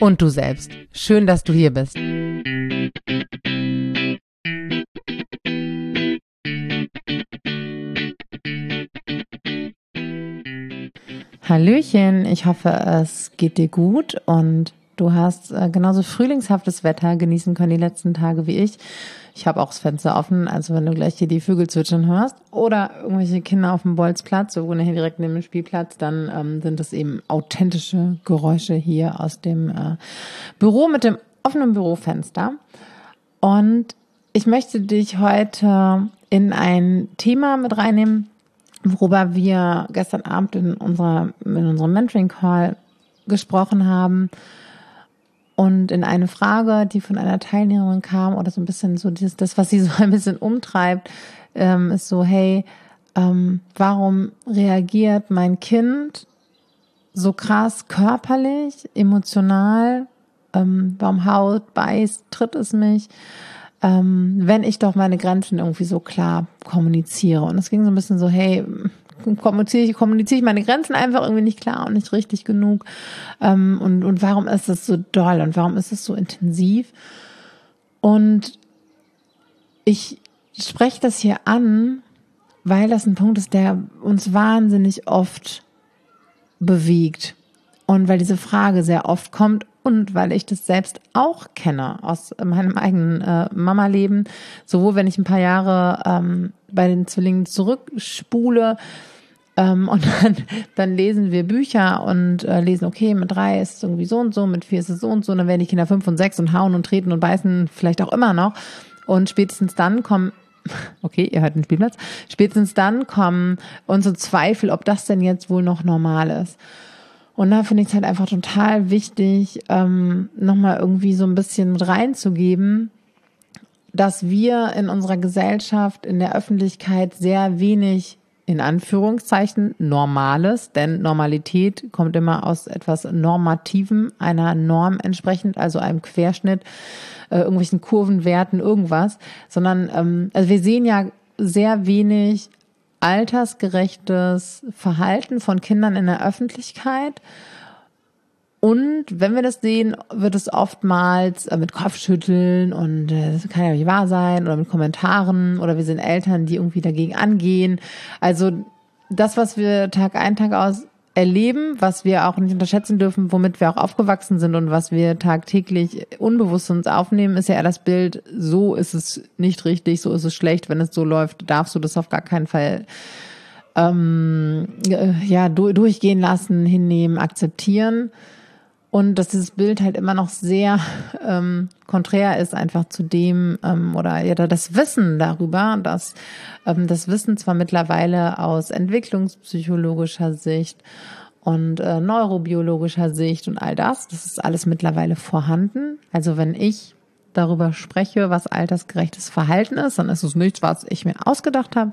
und du selbst. Schön, dass du hier bist. Hallöchen, ich hoffe, es geht dir gut und du hast äh, genauso frühlingshaftes Wetter genießen können die letzten Tage wie ich. Ich habe auch das Fenster offen, also wenn du gleich hier die Vögel zwitschern hörst oder irgendwelche Kinder auf dem Bolzplatz, wir wohnen hier direkt neben dem Spielplatz, dann ähm, sind das eben authentische Geräusche hier aus dem äh, Büro mit dem offenen Bürofenster. Und ich möchte dich heute in ein Thema mit reinnehmen, worüber wir gestern Abend in, unserer, in unserem Mentoring-Call gesprochen haben. Und in eine Frage, die von einer Teilnehmerin kam, oder so ein bisschen so dieses, das, was sie so ein bisschen umtreibt, ähm, ist so, hey, ähm, warum reagiert mein Kind so krass körperlich, emotional? Ähm, warum haut, beißt, tritt es mich? ähm, wenn ich doch meine Grenzen irgendwie so klar kommuniziere. Und es ging so ein bisschen so, hey, kommuniziere ich, kommuniziere ich meine Grenzen einfach irgendwie nicht klar und nicht richtig genug? Ähm, und, und warum ist es so doll und warum ist es so intensiv? Und ich spreche das hier an, weil das ein Punkt ist, der uns wahnsinnig oft bewegt. Und weil diese Frage sehr oft kommt und weil ich das selbst auch kenne aus meinem eigenen äh, Mama-Leben, sowohl wenn ich ein paar Jahre ähm, bei den Zwillingen zurückspule und dann, dann lesen wir Bücher und äh, lesen, okay, mit drei ist es irgendwie so und so, mit vier ist es so und so, und dann werden die Kinder fünf und sechs und hauen und treten und beißen vielleicht auch immer noch. Und spätestens dann kommen okay, ihr hört den Spielplatz, spätestens dann kommen unsere Zweifel, ob das denn jetzt wohl noch normal ist. Und da finde ich es halt einfach total wichtig, ähm, nochmal irgendwie so ein bisschen mit reinzugeben, dass wir in unserer Gesellschaft, in der Öffentlichkeit sehr wenig in Anführungszeichen Normales, denn Normalität kommt immer aus etwas Normativem, einer Norm entsprechend, also einem Querschnitt, äh, irgendwelchen Kurvenwerten, irgendwas, sondern ähm, also wir sehen ja sehr wenig altersgerechtes Verhalten von Kindern in der Öffentlichkeit. Und wenn wir das sehen, wird es oftmals äh, mit Kopfschütteln und äh, das kann ja nicht wahr sein oder mit Kommentaren oder wir sind Eltern, die irgendwie dagegen angehen. Also das, was wir Tag ein, Tag aus erleben, was wir auch nicht unterschätzen dürfen, womit wir auch aufgewachsen sind und was wir tagtäglich unbewusst uns aufnehmen, ist ja eher das Bild, so ist es nicht richtig, so ist es schlecht, wenn es so läuft, darfst du das auf gar keinen Fall ähm, ja, durchgehen lassen, hinnehmen, akzeptieren. Und dass dieses Bild halt immer noch sehr ähm, konträr ist einfach zu dem ähm, oder ja das Wissen darüber, dass ähm, das Wissen zwar mittlerweile aus entwicklungspsychologischer Sicht und äh, neurobiologischer Sicht und all das, das ist alles mittlerweile vorhanden. Also wenn ich darüber spreche, was altersgerechtes Verhalten ist, dann ist es nichts, was ich mir ausgedacht habe,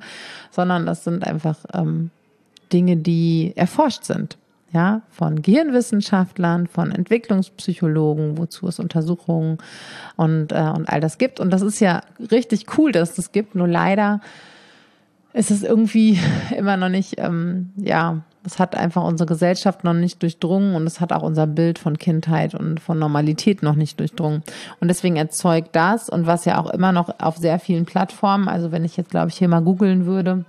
sondern das sind einfach ähm, Dinge, die erforscht sind ja, von Gehirnwissenschaftlern, von Entwicklungspsychologen, wozu es Untersuchungen und, äh, und all das gibt. Und das ist ja richtig cool, dass es das gibt. Nur leider ist es irgendwie immer noch nicht, ähm, ja, es hat einfach unsere Gesellschaft noch nicht durchdrungen und es hat auch unser Bild von Kindheit und von Normalität noch nicht durchdrungen. Und deswegen erzeugt das und was ja auch immer noch auf sehr vielen Plattformen, also wenn ich jetzt, glaube ich, hier mal googeln würde,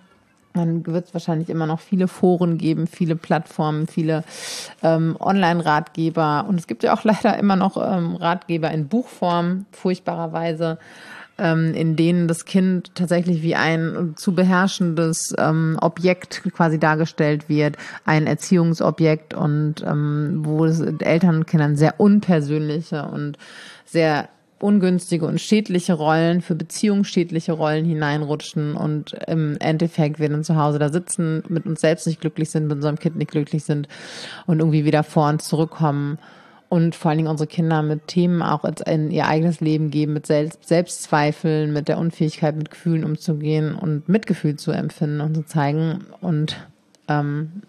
dann wird es wahrscheinlich immer noch viele Foren geben, viele Plattformen, viele ähm, Online-Ratgeber. Und es gibt ja auch leider immer noch ähm, Ratgeber in Buchform, furchtbarerweise, ähm, in denen das Kind tatsächlich wie ein zu beherrschendes ähm, Objekt quasi dargestellt wird, ein Erziehungsobjekt und ähm, wo es Eltern und Kindern sehr unpersönliche und sehr ungünstige und schädliche Rollen, für beziehungsschädliche Rollen hineinrutschen und im Endeffekt wir dann zu Hause da sitzen, mit uns selbst nicht glücklich sind, mit unserem Kind nicht glücklich sind und irgendwie wieder vor und zurückkommen und vor allen Dingen unsere Kinder mit Themen auch in ihr eigenes Leben geben, mit Selbstzweifeln, mit der Unfähigkeit, mit Gefühlen umzugehen und Mitgefühl zu empfinden und zu zeigen. Und ähm,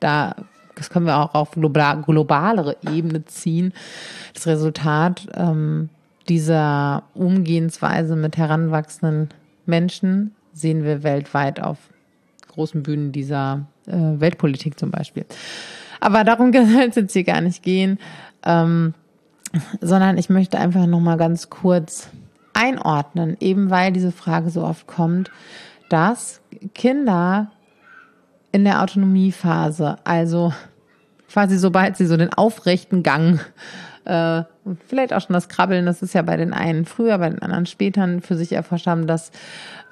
da, das können wir auch auf globalere Ebene ziehen. Das Resultat ähm, dieser Umgehensweise mit heranwachsenden Menschen sehen wir weltweit auf großen Bühnen dieser äh, Weltpolitik zum Beispiel. Aber darum soll es jetzt hier gar nicht gehen, ähm, sondern ich möchte einfach noch mal ganz kurz einordnen, eben weil diese Frage so oft kommt, dass Kinder in der Autonomiephase, also quasi sobald sie so den aufrechten Gang äh, vielleicht auch schon das Krabbeln, das ist ja bei den einen früher, bei den anderen später für sich erforscht haben, dass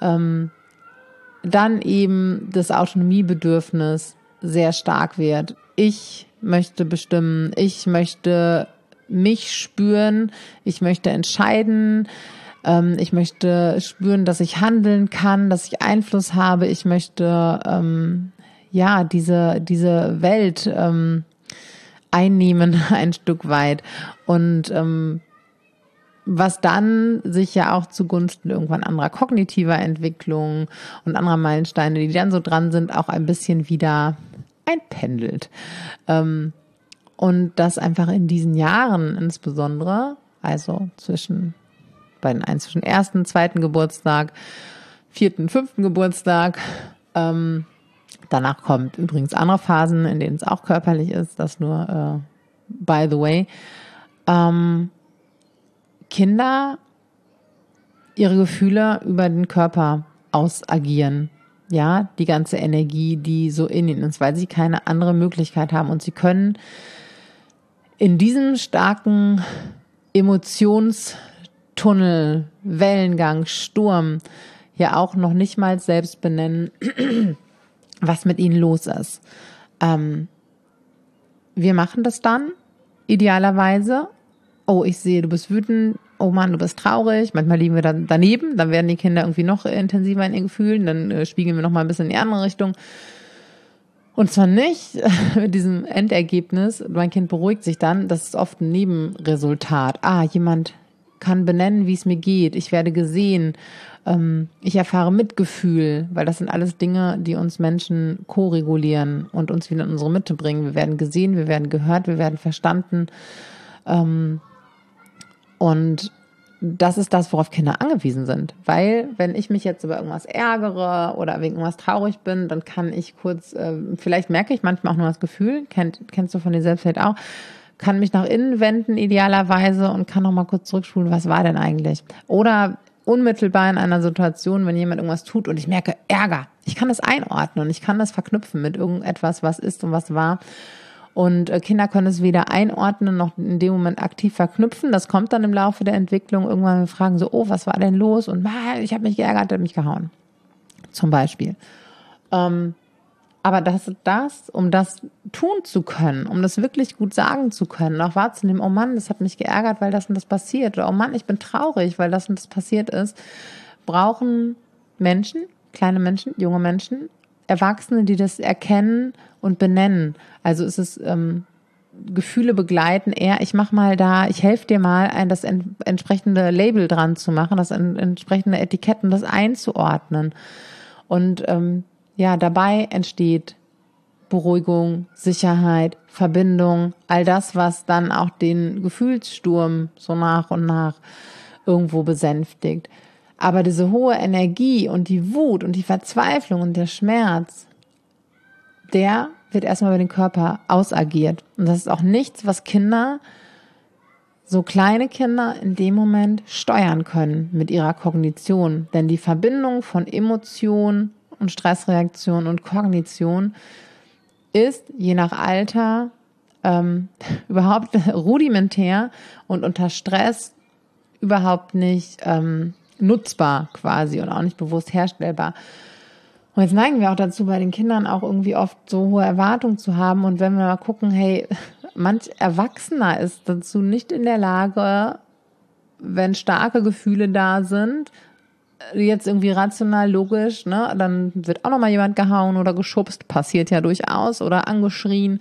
ähm, dann eben das Autonomiebedürfnis sehr stark wird. Ich möchte bestimmen, ich möchte mich spüren, ich möchte entscheiden, ähm, ich möchte spüren, dass ich handeln kann, dass ich Einfluss habe, ich möchte ähm, ja diese diese Welt ähm, einnehmen ein Stück weit und ähm, was dann sich ja auch zugunsten irgendwann anderer kognitiver Entwicklung und anderer Meilensteine, die dann so dran sind, auch ein bisschen wieder einpendelt. Ähm, und das einfach in diesen Jahren insbesondere, also zwischen bei den zwischen ersten, zweiten Geburtstag, vierten, fünften Geburtstag, ähm, danach kommt übrigens andere Phasen, in denen es auch körperlich ist, das nur äh, by the way. Ähm, Kinder ihre Gefühle über den Körper ausagieren. Ja, die ganze Energie, die so in ihnen ist, weil sie keine andere Möglichkeit haben. Und sie können in diesem starken Emotionstunnel, Wellengang, Sturm ja auch noch nicht mal selbst benennen, was mit ihnen los ist. Ähm, wir machen das dann idealerweise oh, ich sehe, du bist wütend, oh Mann, du bist traurig. Manchmal liegen wir dann daneben, dann werden die Kinder irgendwie noch intensiver in ihren Gefühlen, dann äh, spiegeln wir noch mal ein bisschen in die andere Richtung. Und zwar nicht mit diesem Endergebnis, mein Kind beruhigt sich dann, das ist oft ein Nebenresultat. Ah, jemand kann benennen, wie es mir geht, ich werde gesehen, ähm, ich erfahre Mitgefühl, weil das sind alles Dinge, die uns Menschen ko-regulieren und uns wieder in unsere Mitte bringen. Wir werden gesehen, wir werden gehört, wir werden verstanden. Ähm, und das ist das, worauf Kinder angewiesen sind. Weil, wenn ich mich jetzt über irgendwas ärgere oder wegen irgendwas traurig bin, dann kann ich kurz, äh, vielleicht merke ich manchmal auch nur das Gefühl, kennt, kennst du von dir selbst vielleicht auch, kann mich nach innen wenden idealerweise und kann noch mal kurz zurückspulen, was war denn eigentlich? Oder unmittelbar in einer Situation, wenn jemand irgendwas tut und ich merke Ärger, ich kann das einordnen und ich kann das verknüpfen mit irgendetwas, was ist und was war. Und äh, Kinder können es weder einordnen noch in dem Moment aktiv verknüpfen. Das kommt dann im Laufe der Entwicklung. Irgendwann fragen so, oh, was war denn los? Und ich habe mich geärgert, hat mich gehauen. Zum Beispiel. Ähm, aber das ist das, um das tun zu können, um das wirklich gut sagen zu können, auch wahrzunehmen, oh Mann, das hat mich geärgert, weil das und das passiert. Oder oh Mann, ich bin traurig, weil das und das passiert ist, brauchen Menschen, kleine Menschen, junge Menschen, Erwachsene, die das erkennen und benennen. Also ist es ähm, Gefühle begleiten, eher, ich mach mal da, ich helfe dir mal, ein, das en entsprechende Label dran zu machen, das en entsprechende Etiketten, das einzuordnen. Und ähm, ja, dabei entsteht Beruhigung, Sicherheit, Verbindung, all das, was dann auch den Gefühlssturm so nach und nach irgendwo besänftigt. Aber diese hohe Energie und die Wut und die Verzweiflung und der Schmerz, der wird erstmal über den Körper ausagiert. Und das ist auch nichts, was Kinder, so kleine Kinder in dem Moment steuern können mit ihrer Kognition. Denn die Verbindung von Emotion und Stressreaktion und Kognition ist je nach Alter ähm, überhaupt rudimentär und unter Stress überhaupt nicht ähm, nutzbar quasi und auch nicht bewusst herstellbar. Und jetzt neigen wir auch dazu, bei den Kindern auch irgendwie oft so hohe Erwartungen zu haben. Und wenn wir mal gucken, hey, manch Erwachsener ist dazu nicht in der Lage, wenn starke Gefühle da sind, jetzt irgendwie rational, logisch, ne, dann wird auch noch mal jemand gehauen oder geschubst, passiert ja durchaus oder angeschrien.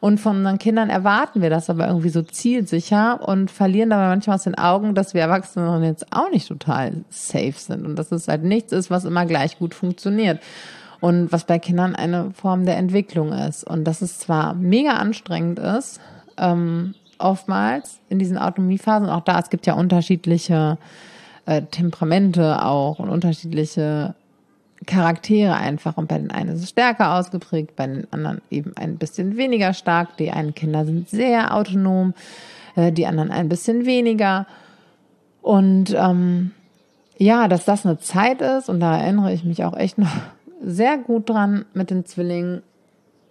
Und von unseren Kindern erwarten wir das aber irgendwie so zielsicher und verlieren dabei manchmal aus den Augen, dass wir Erwachsene jetzt auch nicht total safe sind und dass es halt nichts ist, was immer gleich gut funktioniert. Und was bei Kindern eine Form der Entwicklung ist. Und dass es zwar mega anstrengend ist, ähm, oftmals in diesen Autonomiephasen, auch da, es gibt ja unterschiedliche äh, Temperamente auch und unterschiedliche Charaktere einfach. Und bei den einen ist es stärker ausgeprägt, bei den anderen eben ein bisschen weniger stark. Die einen Kinder sind sehr autonom, äh, die anderen ein bisschen weniger. Und ähm, ja, dass das eine Zeit ist, und da erinnere ich mich auch echt noch sehr gut dran mit den Zwillingen.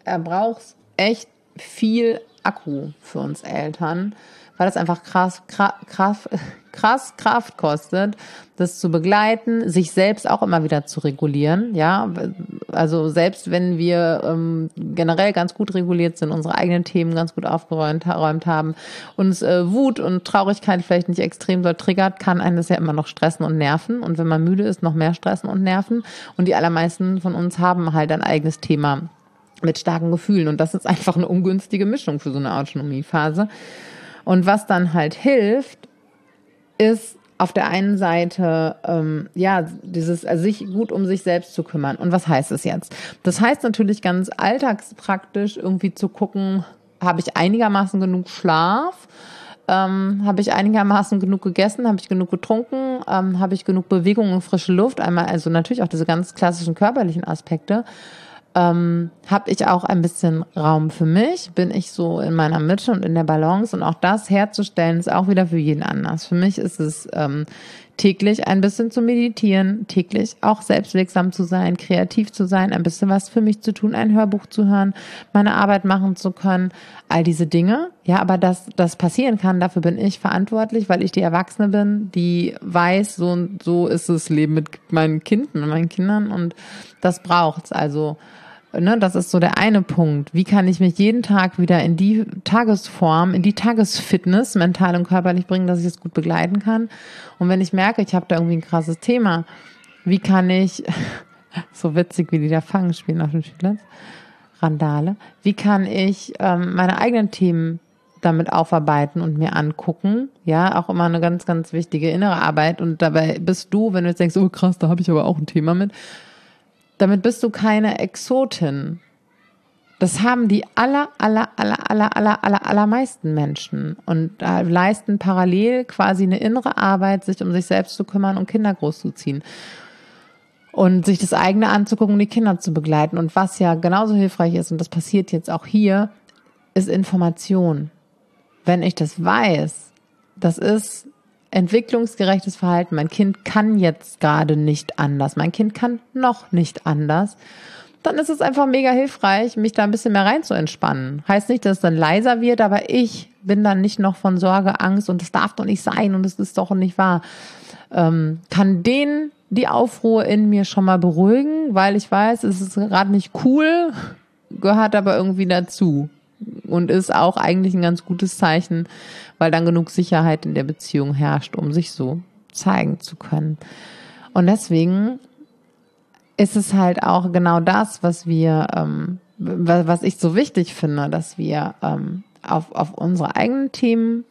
Er braucht echt viel Akku für uns Eltern, weil das einfach krass, krass, krass, krass Kraft kostet, das zu begleiten, sich selbst auch immer wieder zu regulieren. Ja, also selbst wenn wir ähm, generell ganz gut reguliert sind, unsere eigenen Themen ganz gut aufgeräumt haben, uns äh, Wut und Traurigkeit vielleicht nicht extrem so triggert, kann einen das ja immer noch stressen und nerven. Und wenn man müde ist, noch mehr stressen und nerven. Und die allermeisten von uns haben halt ein eigenes Thema mit starken Gefühlen. Und das ist einfach eine ungünstige Mischung für so eine Autonomiephase. Und was dann halt hilft, ist auf der einen Seite ähm, ja dieses also sich gut um sich selbst zu kümmern. Und was heißt es jetzt? Das heißt natürlich ganz alltagspraktisch irgendwie zu gucken, habe ich einigermaßen genug Schlaf? Ähm, habe ich einigermaßen genug gegessen? Habe ich genug getrunken? Ähm, habe ich genug Bewegung und frische Luft? Einmal also natürlich auch diese ganz klassischen körperlichen Aspekte ähm, habe ich auch ein bisschen Raum für mich, bin ich so in meiner Mitte und in der Balance und auch das herzustellen ist auch wieder für jeden anders. Für mich ist es ähm, täglich ein bisschen zu meditieren, täglich auch selbstwirksam zu sein, kreativ zu sein, ein bisschen was für mich zu tun, ein Hörbuch zu hören, meine Arbeit machen zu können, all diese Dinge. Ja, aber dass das passieren kann, dafür bin ich verantwortlich, weil ich die Erwachsene bin, die weiß, so und so ist das Leben mit meinen Kindern und meinen Kindern und das braucht's. Also ne, das ist so der eine Punkt. Wie kann ich mich jeden Tag wieder in die Tagesform, in die Tagesfitness, mental und körperlich bringen, dass ich es gut begleiten kann? Und wenn ich merke, ich habe da irgendwie ein krasses Thema, wie kann ich, so witzig wie die da fangen spielen auf dem Spielplatz, Randale, wie kann ich ähm, meine eigenen Themen damit aufarbeiten und mir angucken. Ja, auch immer eine ganz, ganz wichtige innere Arbeit. Und dabei bist du, wenn du jetzt denkst, oh krass, da habe ich aber auch ein Thema mit, damit bist du keine Exotin. Das haben die aller, aller, aller, aller, aller, aller, allermeisten Menschen und leisten parallel quasi eine innere Arbeit, sich um sich selbst zu kümmern und Kinder großzuziehen. Und sich das eigene anzugucken und die Kinder zu begleiten. Und was ja genauso hilfreich ist, und das passiert jetzt auch hier, ist Information. Wenn ich das weiß, das ist entwicklungsgerechtes Verhalten. Mein Kind kann jetzt gerade nicht anders. Mein Kind kann noch nicht anders. Dann ist es einfach mega hilfreich, mich da ein bisschen mehr rein zu entspannen. Heißt nicht, dass es dann leiser wird, aber ich bin dann nicht noch von Sorge, Angst und es darf doch nicht sein und es ist doch nicht wahr. Ähm, kann den die Aufruhr in mir schon mal beruhigen, weil ich weiß, es ist gerade nicht cool, gehört aber irgendwie dazu und ist auch eigentlich ein ganz gutes Zeichen, weil dann genug Sicherheit in der Beziehung herrscht, um sich so zeigen zu können. Und deswegen ist es halt auch genau das, was wir, ähm, was ich so wichtig finde, dass wir ähm, auf, auf unsere eigenen Themen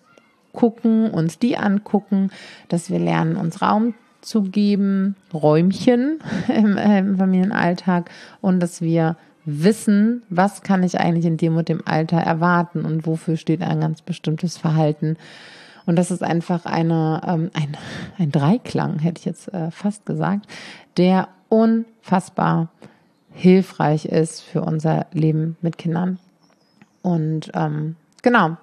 gucken, uns die angucken, dass wir lernen, uns Raum zu geben, Räumchen im, im Familienalltag und dass wir wissen, was kann ich eigentlich in dem und dem Alter erwarten und wofür steht ein ganz bestimmtes Verhalten. Und das ist einfach eine, ähm, ein, ein Dreiklang, hätte ich jetzt äh, fast gesagt, der unfassbar hilfreich ist für unser Leben mit Kindern. Und ähm, genau,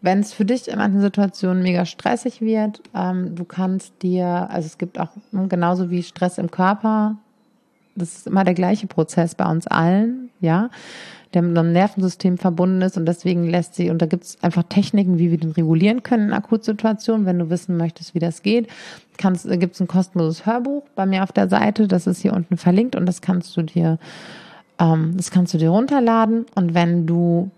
wenn es für dich in manchen Situationen mega stressig wird, ähm, du kannst dir, also es gibt auch genauso wie Stress im Körper das ist immer der gleiche Prozess bei uns allen, ja, der mit einem Nervensystem verbunden ist und deswegen lässt sie, und da gibt es einfach Techniken, wie wir den regulieren können in Akutsituationen. Wenn du wissen möchtest, wie das geht, kannst, gibt es ein kostenloses Hörbuch bei mir auf der Seite, das ist hier unten verlinkt und das kannst du dir, ähm, das kannst du dir runterladen und wenn du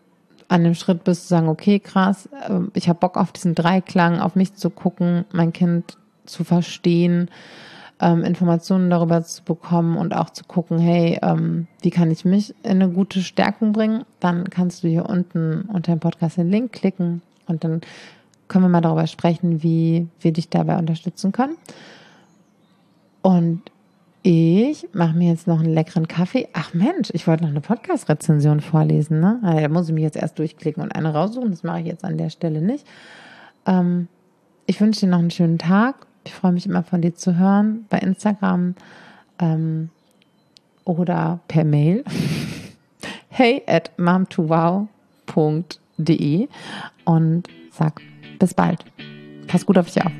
an dem Schritt bist, zu sagen, okay, krass, äh, ich habe Bock auf diesen Dreiklang, auf mich zu gucken, mein Kind zu verstehen, ähm, Informationen darüber zu bekommen und auch zu gucken, hey, ähm, wie kann ich mich in eine gute Stärkung bringen, dann kannst du hier unten unter dem Podcast den Link klicken und dann können wir mal darüber sprechen, wie wir dich dabei unterstützen können. Und ich mache mir jetzt noch einen leckeren Kaffee. Ach Mensch, ich wollte noch eine Podcast-Rezension vorlesen. Ne? Also, da muss ich mich jetzt erst durchklicken und eine raussuchen. Das mache ich jetzt an der Stelle nicht. Ähm, ich wünsche dir noch einen schönen Tag. Ich freue mich immer von dir zu hören bei Instagram ähm, oder per Mail. hey at mom2wow.de und sag bis bald. Pass gut auf dich auf.